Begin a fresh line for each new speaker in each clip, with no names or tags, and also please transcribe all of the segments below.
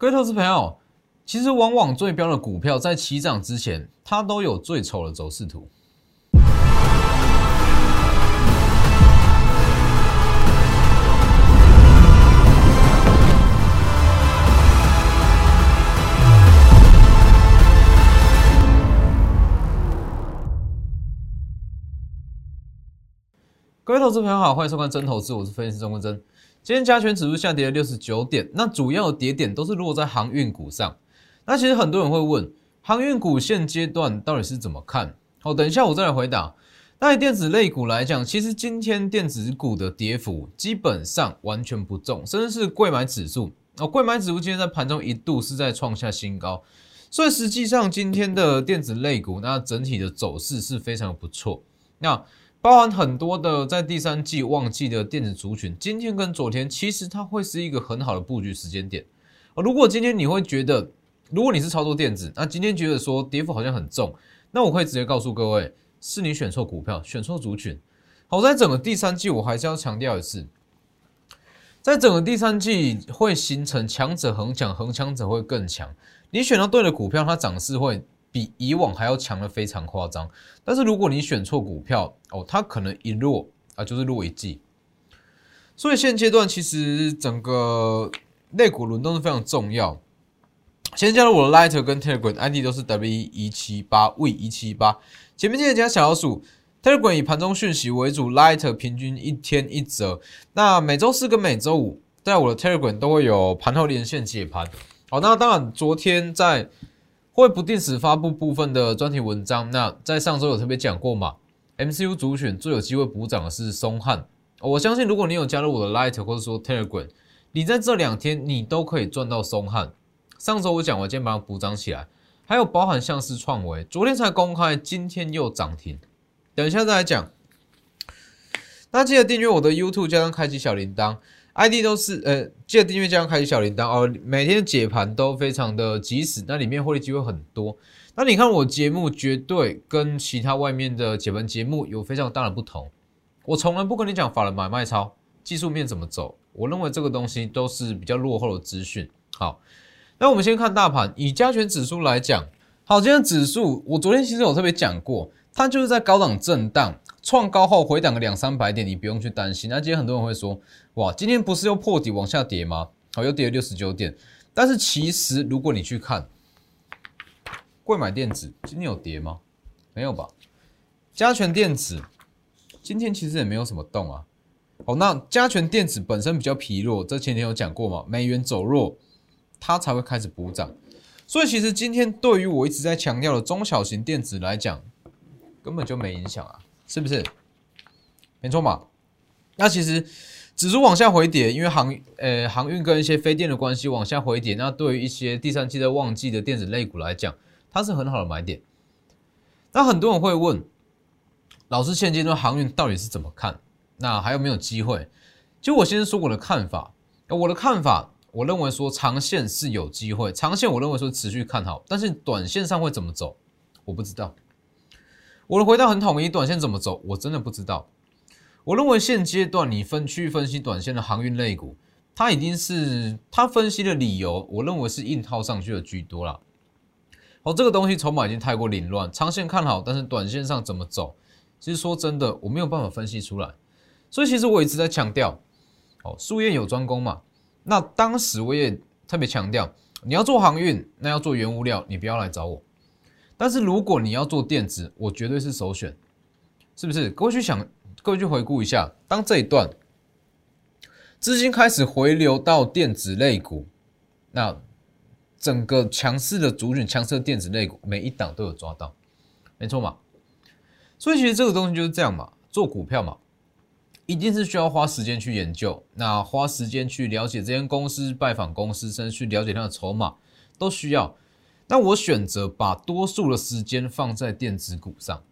各位投资朋友，其实往往最标的股票在起涨之前，它都有最丑的走势图。各位投资朋友好，欢迎收看真投资，我是分析师钟国真。今天加权指数下跌了六十九点，那主要的跌点都是落在航运股上。那其实很多人会问，航运股现阶段到底是怎么看？好，等一下我再来回答。那以电子类股来讲，其实今天电子股的跌幅基本上完全不重，甚至是贵买指数哦，贵买指数今天在盘中一度是在创下新高，所以实际上今天的电子类股那整体的走势是非常不错。那包含很多的在第三季旺季的电子族群，今天跟昨天其实它会是一个很好的布局时间点。如果今天你会觉得，如果你是操作电子，那今天觉得说跌幅好像很重，那我可以直接告诉各位，是你选错股票，选错族群。好，在整个第三季，我还是要强调一次，在整个第三季会形成强者恒强，恒强者会更强。你选到对的股票，它涨势会。比以往还要强的非常夸张，但是如果你选错股票哦，它可能一落啊就是落一季。所以现阶段其实整个类股轮动是非常重要。先加入我的 Lighter 跟 Telegram ID 都是 W 一七八 V 一七八，前面记得加小老鼠。Telegram 以盘中讯息为主，Lighter 平均一天一折。那每周四跟每周五在我的 Telegram 都会有盘后连线解盘。好，那当然昨天在。会不定时发布部分的专题文章。那在上周有特别讲过嘛？MCU 主选最有机会补涨的是松汉。我相信如果你有加入我的 Light 或者说 Telegram，你在这两天你都可以赚到松汉。上周我讲，我今天把它补涨起来。还有包含像是创维，昨天才公开，今天又涨停。等一下再来讲。那记得订阅我的 YouTube，加上开启小铃铛。ID 都是呃，记得订阅加上开启小铃铛哦。每天解盘都非常的及时，那里面获利机会很多。那你看我节目绝对跟其他外面的解盘节目有非常大的不同。我从来不跟你讲法人买卖操技术面怎么走，我认为这个东西都是比较落后的资讯。好，那我们先看大盘，以加权指数来讲，好，今天指数我昨天其实有特别讲过，它就是在高档震荡。创高后回档个两三百点，你不用去担心。那今天很多人会说，哇，今天不是又破底往下跌吗？好，又跌了六十九点。但是其实如果你去看，贵买电子今天有跌吗？没有吧？加权电子今天其实也没有什么动啊。好，那加权电子本身比较疲弱，这前天有讲过嘛？美元走弱，它才会开始补涨。所以其实今天对于我一直在强调的中小型电子来讲，根本就没影响啊。是不是？没错嘛。那其实指数往下回跌，因为航呃航运跟一些非电的关系往下回跌。那对于一些第三季在旺季的电子类股来讲，它是很好的买点。那很多人会问，老师现阶段航运到底是怎么看？那还有没有机会？就我先说我的看法。我的看法，我认为说长线是有机会，长线我认为说持续看好，但是短线上会怎么走，我不知道。我的回答很统一，短线怎么走，我真的不知道。我认为现阶段你分区域分析短线的航运类股，它已经是它分析的理由，我认为是硬套上去的居多了。好，这个东西筹码已经太过凌乱，长线看好，但是短线上怎么走，其实说真的，我没有办法分析出来。所以其实我一直在强调，哦，术业有专攻嘛。那当时我也特别强调，你要做航运，那要做原物料，你不要来找我。但是如果你要做电子，我绝对是首选，是不是？各位去想，各位去回顾一下，当这一段资金开始回流到电子类股，那整个强势的主选强势电子类股，每一档都有抓到，没错嘛？所以其实这个东西就是这样嘛，做股票嘛，一定是需要花时间去研究，那花时间去了解这间公司，拜访公司，甚至去了解它的筹码，都需要。那我选择把多数的时间放在电子股上，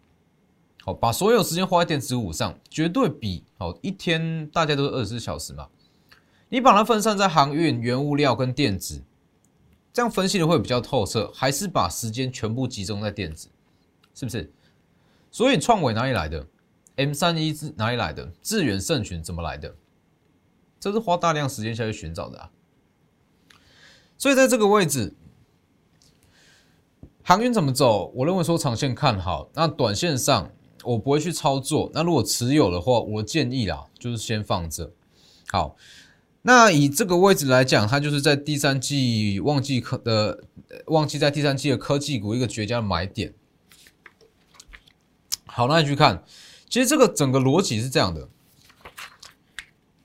好，把所有时间花在电子股上，绝对比好一天大家都是二十四小时嘛，你把它分散在航运、原物料跟电子，这样分析的会比较透彻，还是把时间全部集中在电子，是不是？所以创伟哪里来的？M 三一是哪里来的？智远盛群怎么来的？这是花大量时间下去寻找的啊。所以在这个位置，航运怎么走？我认为说长线看好，那短线上我不会去操作。那如果持有的话，我建议啦，就是先放着。好，那以这个位置来讲，它就是在第三季旺季科的旺季在第三季的科技股一个绝佳的买点。好，那你去看，其实这个整个逻辑是这样的。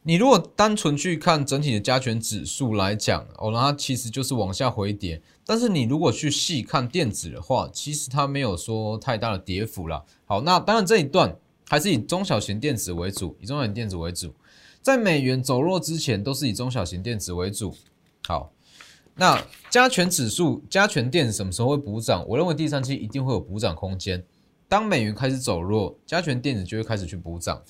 你如果单纯去看整体的加权指数来讲，哦，那它其实就是往下回跌。但是你如果去细看电子的话，其实它没有说太大的跌幅啦。好，那当然这一段还是以中小型电子为主，以中小型电子为主。在美元走弱之前，都是以中小型电子为主。好，那加权指数、加权电子什么时候会补涨？我认为第三期一定会有补涨空间。当美元开始走弱，加权电子就会开始去补涨。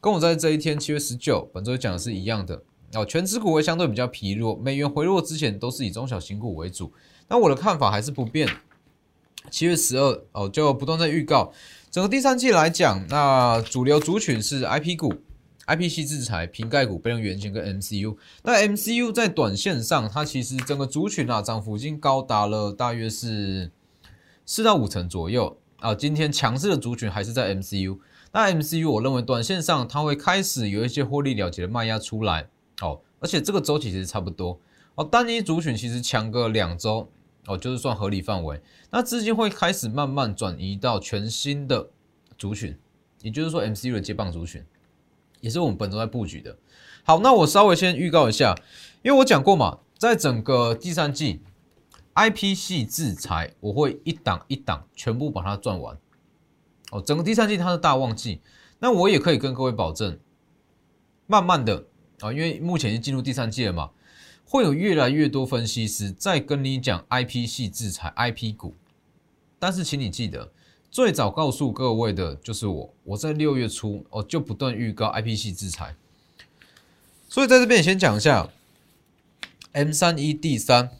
跟我在这一天七月十九本周讲的是一样的哦，全指股会相对比较疲弱，美元回落之前都是以中小型股为主。那我的看法还是不变，七月十二哦就不断在预告，整个第三季来讲，那主流族群是 I P 股、I P 系制裁、瓶盖股、被动元件跟 M C U。那 M C U 在短线上，它其实整个族群啊涨幅已经高达了大约是四到五成左右啊。今天强势的族群还是在 M C U。那 MCU 我认为短线上它会开始有一些获利了结的卖压出来，哦，而且这个周期其实差不多，哦，单一族群其实强个两周，哦，就是算合理范围。那资金会开始慢慢转移到全新的族群，也就是说 MCU 的接棒族群，也是我们本周在布局的。好，那我稍微先预告一下，因为我讲过嘛，在整个第三季，IP 系制裁我会一档一档全部把它赚完。哦，整个第三季它是大旺季，那我也可以跟各位保证，慢慢的啊，因为目前已经进入第三季了嘛，会有越来越多分析师在跟你讲 IP 系制裁 IP 股，但是请你记得，最早告诉各位的就是我，我在六月初哦就不断预告 IP 系制裁，所以在这边先讲一下 M 三一 D 三，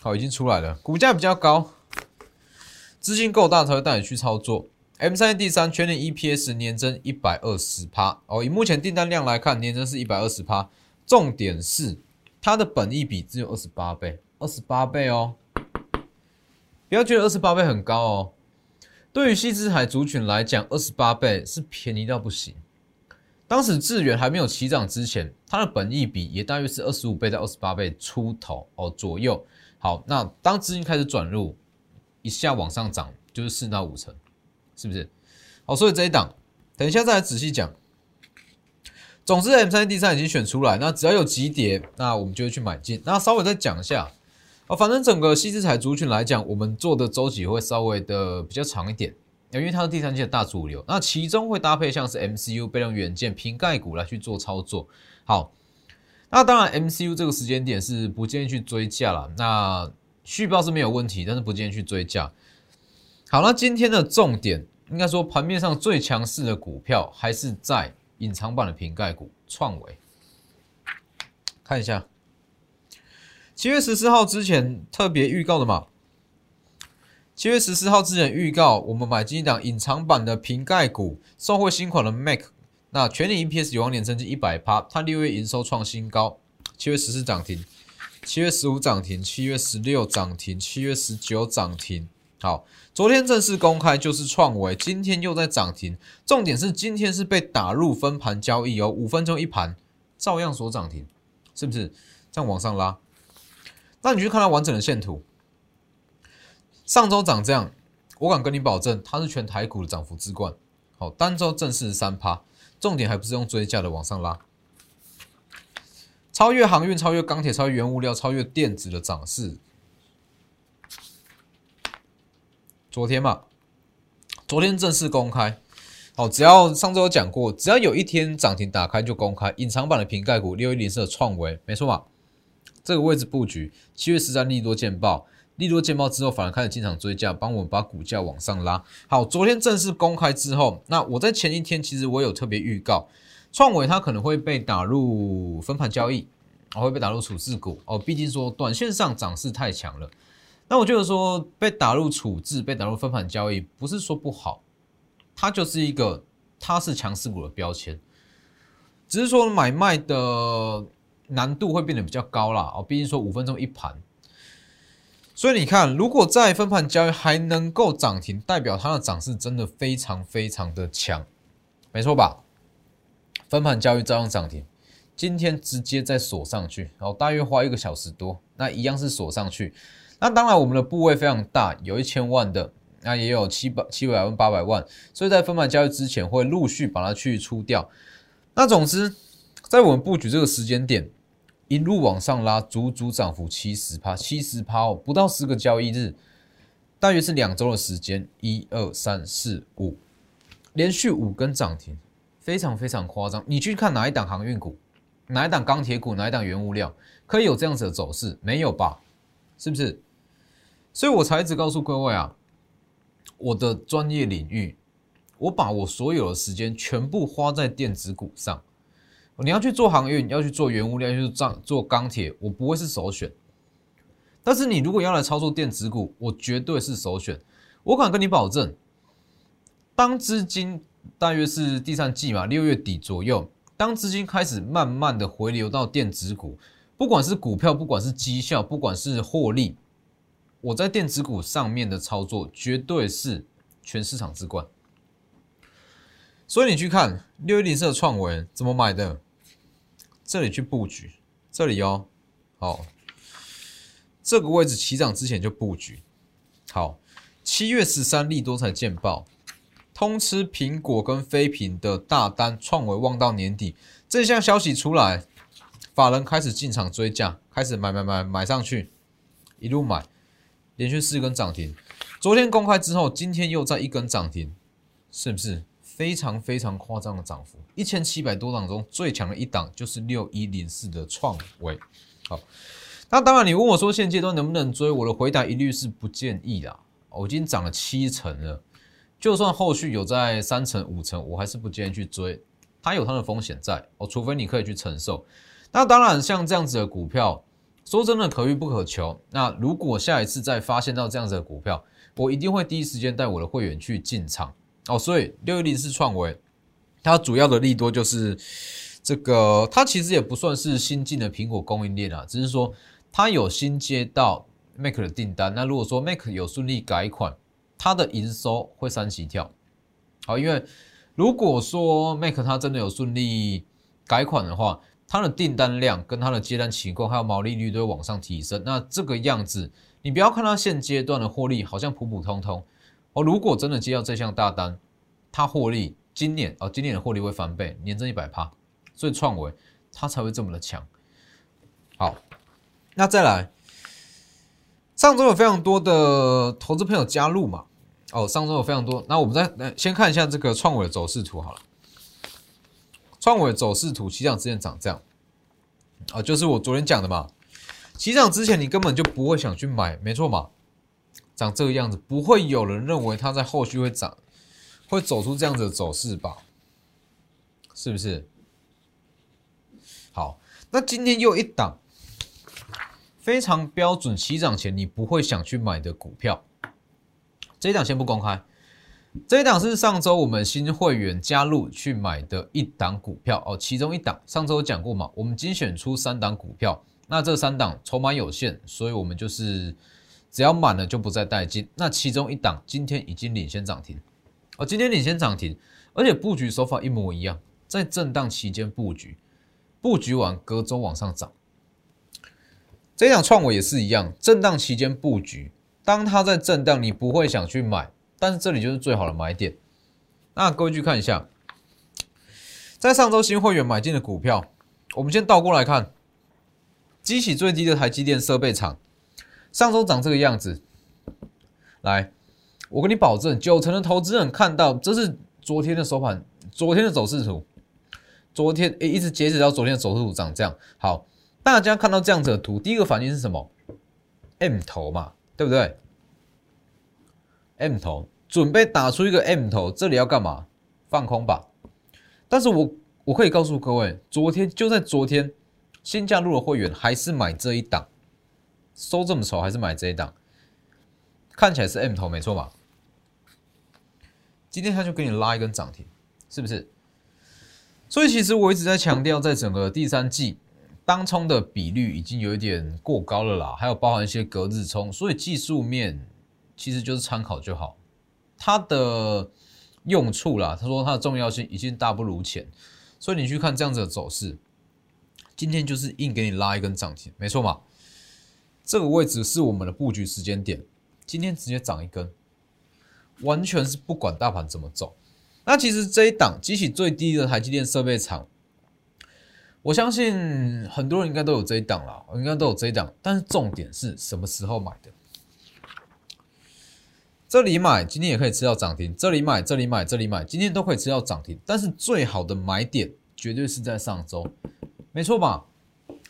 好，已经出来了，股价比较高。资金够大才会带你去操作。M 三 D 三全年 EPS 年增一百二十趴哦，以目前订单量来看，年增是一百二十趴。重点是它的本益比只有二十八倍，二十八倍哦，不要觉得二十八倍很高哦。对于西之海族群来讲，二十八倍是便宜到不行。当时智源还没有起涨之前，它的本益比也大约是二十五倍到二十八倍出头哦左右。好，那当资金开始转入。一下往上涨就是四到五成，是不是？好，所以这一档等一下再来仔细讲。总之，M 三 D 三已经选出来，那只要有急跌，那我们就会去买进。那稍微再讲一下，啊，反正整个西之彩族群来讲，我们做的周期会稍微的比较长一点，因为它是第三季的大主流。那其中会搭配像是 MCU 被动元件、瓶盖股来去做操作。好，那当然 MCU 这个时间点是不建议去追价了。那续报是没有问题，但是不建议去追价。好，那今天的重点应该说盘面上最强势的股票还是在隐藏版的瓶盖股创维。看一下，七月十四号之前特别预告的嘛？七月十四号之前预告，我们买进一档隐藏版的瓶盖股，收获新款的 Mac，那全年 EPS 有望年增至一百趴，它六月营收创新高，七月十四涨停。七月十五涨停，七月十六涨停，七月十九涨停。好，昨天正式公开就是创维，今天又在涨停。重点是今天是被打入分盘交易哦，五分钟一盘，照样所涨停，是不是？这样往上拉，那你去看它完整的线图，上周涨这样，我敢跟你保证，它是全台股的涨幅之冠。好，单周正式三趴，重点还不是用追价的往上拉。超越航运、超越钢铁、超越原物料、超越电子的涨势。昨天嘛，昨天正式公开。好，只要上周有讲过，只要有一天涨停打开就公开。隐藏版的瓶盖股六一零四的创维，没错嘛？这个位置布局，七月十三利多见报，利多见报之后，反而开始进场追价，帮我们把股价往上拉。好，昨天正式公开之后，那我在前一天其实我有特别预告。创维它可能会被打入分盘交易，哦会被打入处置股哦，毕竟说短线上涨势太强了。那我觉得说被打入处置、被打入分盘交易，不是说不好，它就是一个它是强势股的标签，只是说买卖的难度会变得比较高啦。哦，毕竟说五分钟一盘，所以你看，如果在分盘交易还能够涨停，代表它的涨势真的非常非常的强，没错吧？分盘交易照样涨停，今天直接再锁上去，然后大约花一个小时多，那一样是锁上去。那当然，我们的部位非常大，有一千万的，那也有七百七百万、八百万，所以在分盘交易之前会陆续把它去出掉。那总之，在我们布局这个时间点，一路往上拉，足足涨幅七十趴，七十趴哦，不到十个交易日，大约是两周的时间，一二三四五，连续五根涨停，非常非常夸张。你去看哪一档航运股，哪一档钢铁股，哪一档原物料，可以有这样子的走势？没有吧？是不是？所以我才一直告诉各位啊，我的专业领域，我把我所有的时间全部花在电子股上。你要去做航运，要去做原物料，要去做做钢铁，我不会是首选。但是你如果要来操作电子股，我绝对是首选。我敢跟你保证，当资金大约是第三季嘛，六月底左右，当资金开始慢慢的回流到电子股，不管是股票，不管是绩效，不管是获利。我在电子股上面的操作绝对是全市场之冠，所以你去看六一零四的创维怎么买的，这里去布局，这里哦，好，这个位置起涨之前就布局，好，七月十三利多才见报，通吃苹果跟飞屏的大单，创维望到年底，这项消息出来，法人开始进场追价，开始买买买买上去，一路买。连续四根涨停，昨天公开之后，今天又在一根涨停，是不是非常非常夸张的涨幅？一千七百多档中最强的一档就是六一零四的创维。好，那当然你问我说现阶段能不能追，我的回答一律是不建议啦。我已经涨了七成了，就算后续有在三成五成，我还是不建议去追，它有它的风险在哦，除非你可以去承受。那当然像这样子的股票。说真的，可遇不可求。那如果下一次再发现到这样子的股票，我一定会第一时间带我的会员去进场哦。所以六一零四创维，它主要的利多就是这个，它其实也不算是新进的苹果供应链啊，只是说它有新接到 Mac 的订单。那如果说 Mac 有顺利改款，它的营收会三级跳。好，因为如果说 Mac 它真的有顺利改款的话，它的订单量跟它的接单情况，还有毛利率都会往上提升。那这个样子，你不要看它现阶段的获利好像普普通通哦。如果真的接到这项大单，它获利今年哦，今年的获利会翻倍，年增一百趴，所以创维它才会这么的强。好，那再来，上周有非常多的投资朋友加入嘛？哦，上周有非常多。那我们再来先看一下这个创维的走势图好了。创伟走势图起涨之前长这样，啊，就是我昨天讲的嘛。起涨之前你根本就不会想去买，没错嘛。长这个样子，不会有人认为它在后续会涨，会走出这样子的走势吧？是不是？好，那今天又一档非常标准起涨前你不会想去买的股票，这一档先不公开。这一档是上周我们新会员加入去买的一档股票哦，其中一档上周讲过嘛，我们精选出三档股票，那这三档筹码有限，所以我们就是只要满了就不再带进。那其中一档今天已经领先涨停，哦，今天领先涨停，而且布局手法一模一样，在震荡期间布局，布局完隔周往上涨。这一档创维也是一样，震荡期间布局，当它在震荡，你不会想去买。但是这里就是最好的买点。那各位去看一下，在上周新会员买进的股票，我们先倒过来看，激起最低的台积电设备厂，上周长这个样子。来，我跟你保证，九成的投资人看到这是昨天的收盘，昨天的走势图，昨天诶一直截止到昨天的走势图长这样。好，大家看到这样子的图，第一个反应是什么？M 头嘛，对不对？M 头准备打出一个 M 头，这里要干嘛？放空吧。但是我我可以告诉各位，昨天就在昨天，新加入的会员还是买这一档，收这么丑还是买这一档，看起来是 M 头没错吧？今天他就给你拉一根涨停，是不是？所以其实我一直在强调，在整个第三季，当冲的比率已经有一点过高了啦，还有包含一些隔日冲，所以技术面其实就是参考就好。它的用处啦，他说它的重要性已经大不如前，所以你去看这样子的走势，今天就是硬给你拉一根涨停，没错嘛？这个位置是我们的布局时间点，今天直接涨一根，完全是不管大盘怎么走。那其实这一档激起最低的台积电设备厂，我相信很多人应该都有这一档了，应该都有这一档。但是重点是什么时候买的？这里买，今天也可以吃到涨停；这里买，这里买，这里买，今天都可以吃到涨停。但是最好的买点绝对是在上周，没错吧？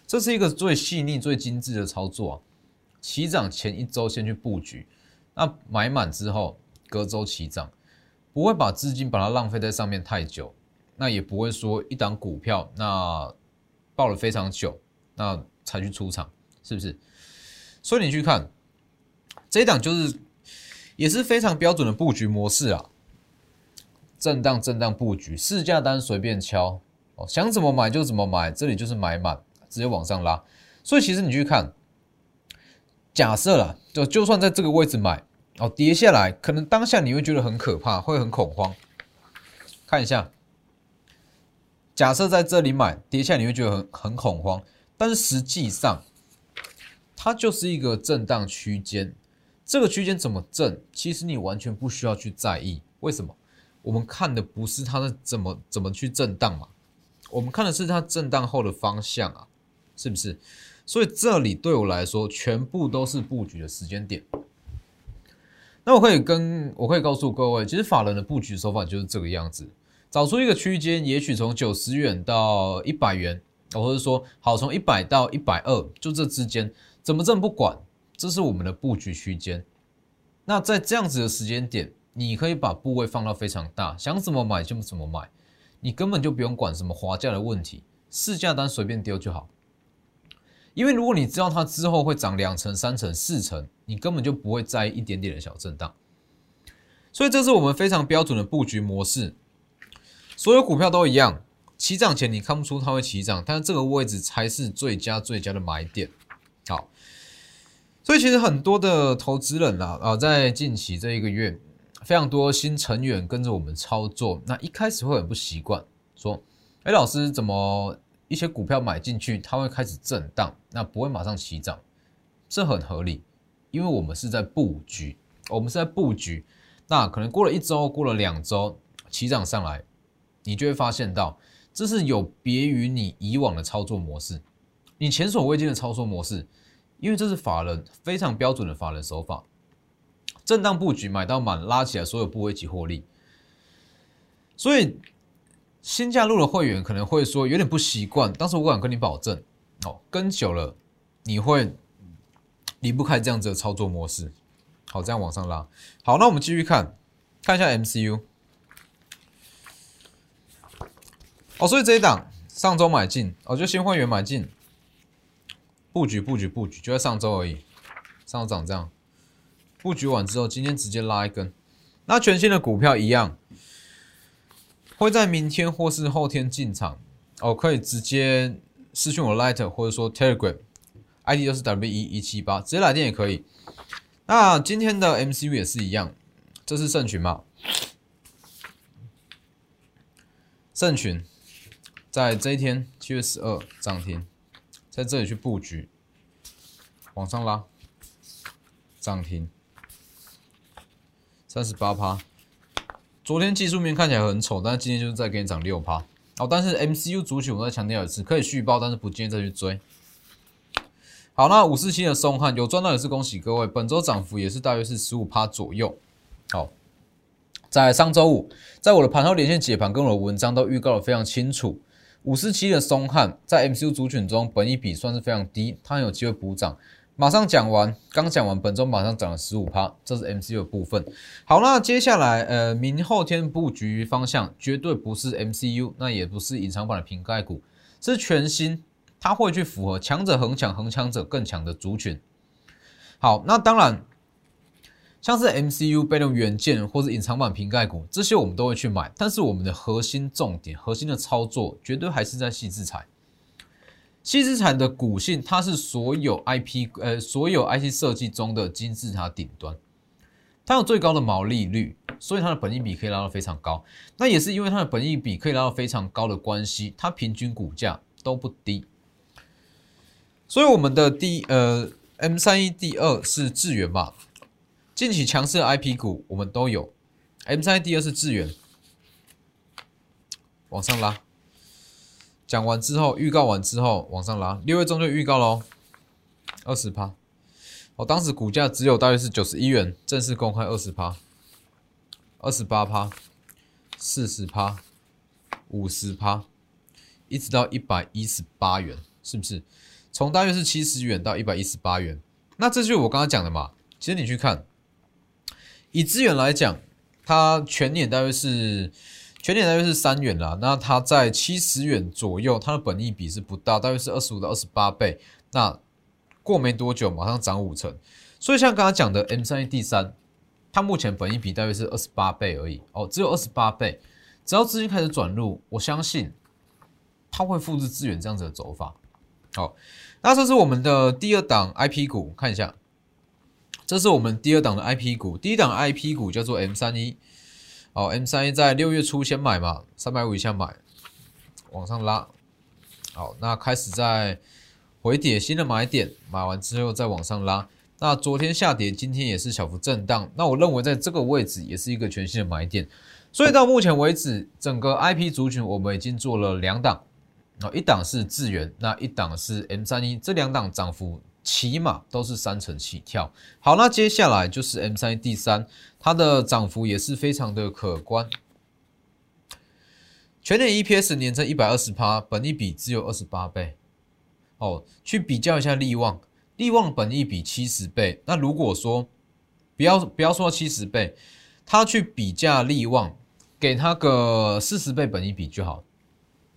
这是一个最细腻、最精致的操作啊！起涨前一周先去布局，那买满之后隔周起涨。不会把资金把它浪费在上面太久，那也不会说一档股票那报了非常久，那才去出场，是不是？所以你去看这一档就是也是非常标准的布局模式啊，震荡震荡布局，市价单随便敲哦，想怎么买就怎么买，这里就是买满，直接往上拉。所以其实你去看，假设了就就算在这个位置买。哦，跌下来，可能当下你会觉得很可怕，会很恐慌。看一下，假设在这里买，跌下来你会觉得很很恐慌，但是实际上，它就是一个震荡区间。这个区间怎么震，其实你完全不需要去在意。为什么？我们看的不是它的怎么怎么去震荡嘛，我们看的是它震荡后的方向啊，是不是？所以这里对我来说，全部都是布局的时间点。那我可以跟我可以告诉各位，其实法人的布局手法就是这个样子，找出一个区间，也许从九十元到一百元，或者说好从一百到一百二，就这之间怎么挣不管，这是我们的布局区间。那在这样子的时间点，你可以把部位放到非常大，想怎么买就怎么买，你根本就不用管什么滑价的问题，市价单随便丢就好。因为如果你知道它之后会涨两成、三成、四成，你根本就不会在意一点点的小震荡。所以这是我们非常标准的布局模式。所有股票都一样，起涨前你看不出它会起涨，但是这个位置才是最佳最佳的买点。好，所以其实很多的投资人啊啊，在近期这一个月，非常多新成员跟着我们操作，那一开始会很不习惯，说：“哎，老师怎么？”一些股票买进去，它会开始震荡，那不会马上起涨，这很合理，因为我们是在布局，我们是在布局，那可能过了一周，过了两周，起涨上来，你就会发现到，这是有别于你以往的操作模式，你前所未见的操作模式，因为这是法人非常标准的法人手法，震荡布局买到满，拉起来所有部位及获利，所以。新加入的会员可能会说有点不习惯，但是我敢跟你保证，哦，跟久了你会离不开这样子的操作模式。好，这样往上拉。好，那我们继续看，看一下 MCU。哦，所以这一档上周买进，哦，就新会员买进，布局布局布局，就在上周而已。上周涨这样，布局完之后，今天直接拉一根。那全新的股票一样。会在明天或是后天进场哦，可以直接私讯我 Light 或者说 Telegram，ID 就是 W 一一七八，直接来电也可以。那今天的 MCU 也是一样，这是圣群嘛？圣群在这一天七月十二涨停，在这里去布局，往上拉，涨停三十八趴。昨天技术面看起来很丑，但是今天就是再给你涨六趴。好，但是 MCU 主体我再强调一次，可以续报，但是不建议再去追。好，那五四七的松汉有赚到也是恭喜各位，本周涨幅也是大约是十五趴左右。好，在上周五，在我的盘后连线解盘跟我的文章都预告的非常清楚，五四七的松汉在 MCU 主群中本一比算是非常低，它有机会补涨。马上讲完，刚讲完，本周马上涨了十五趴，这是 MCU 的部分。好，那接下来，呃，明后天布局方向绝对不是 MCU，那也不是隐藏版的瓶盖股，是全新，它会去符合强者恒强，恒强者更强的族群。好，那当然，像是 MCU 被动元件或者隐藏版瓶盖股，这些我们都会去买，但是我们的核心重点、核心的操作，绝对还是在细资产。细资产的股性，它是所有 IP 呃所有 IC 设计中的金字塔顶端，它有最高的毛利率，所以它的本益比可以拉到非常高。那也是因为它的本益比可以拉到非常高的关系，它平均股价都不低。所以我们的第呃 M 三一第二是智源嘛，近期强势的 IP 股我们都有。M 三一第二是智远，往上拉。讲完之后，预告完之后往上拉，六月中就预告喽，二十趴。我当时股价只有大约是九十一元，正式公开二十趴，二十八趴，四十趴，五十趴，一直到一百一十八元，是不是？从大约是七十元到一百一十八元，那这就是我刚刚讲的嘛。其实你去看，以资源来讲，它全年大约是。全年大约是三元啦，那它在七十元左右，它的本益比是不大，大约是二十五到二十八倍。那过没多久，马上涨五成。所以像刚刚讲的 M 三 D 三，它目前本益比大约是二十八倍而已哦，只有二十八倍。只要资金开始转入，我相信它会复制资源这样子的走法。好，那这是我们的第二档 IP 股，看一下，这是我们第二档的 IP 股，第一档 IP 股叫做 M 三一。好，M 三一在六月初先买嘛，三百五以下买，往上拉。好，那开始在回跌新的买点，买完之后再往上拉。那昨天下跌，今天也是小幅震荡。那我认为在这个位置也是一个全新的买点。所以到目前为止，整个 IP 族群我们已经做了两档，啊，一档是智源，那一档是 M 三一，这两档涨幅。起码都是三成起跳。好，那接下来就是 M 三 D 三，它的涨幅也是非常的可观。全年 EPS 年增一百二十趴，本益比只有二十八倍。哦，去比较一下利旺，利旺本益比七十倍。那如果说不要不要说七十倍，他去比价利旺，给他个四十倍本益比就好，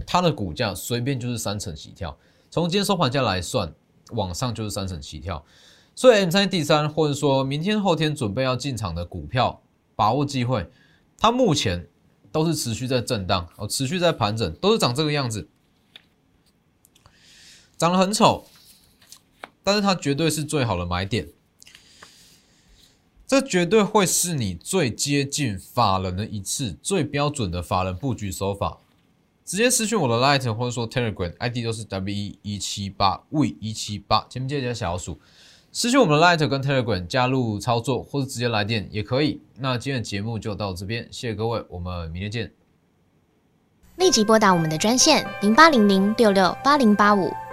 它的股价随便就是三成起跳。从今天收盘价来算。往上就是三成起跳，所以 M 三第三或者说明天后天准备要进场的股票，把握机会，它目前都是持续在震荡哦，持续在盘整，都是长这个样子，长得很丑，但是它绝对是最好的买点，这绝对会是你最接近法人的一次最标准的法人布局手法。直接私讯我的 Light 或者说 Telegram ID 都是 W 一一七八 V 一七八，前面记得加小鼠。私讯我们的 Light 跟 Telegram 加入操作，或者直接来电也可以。那今天的节目就到这边，谢谢各位，我们明天见。
立即拨打我们的专线零八零零六六八零八五。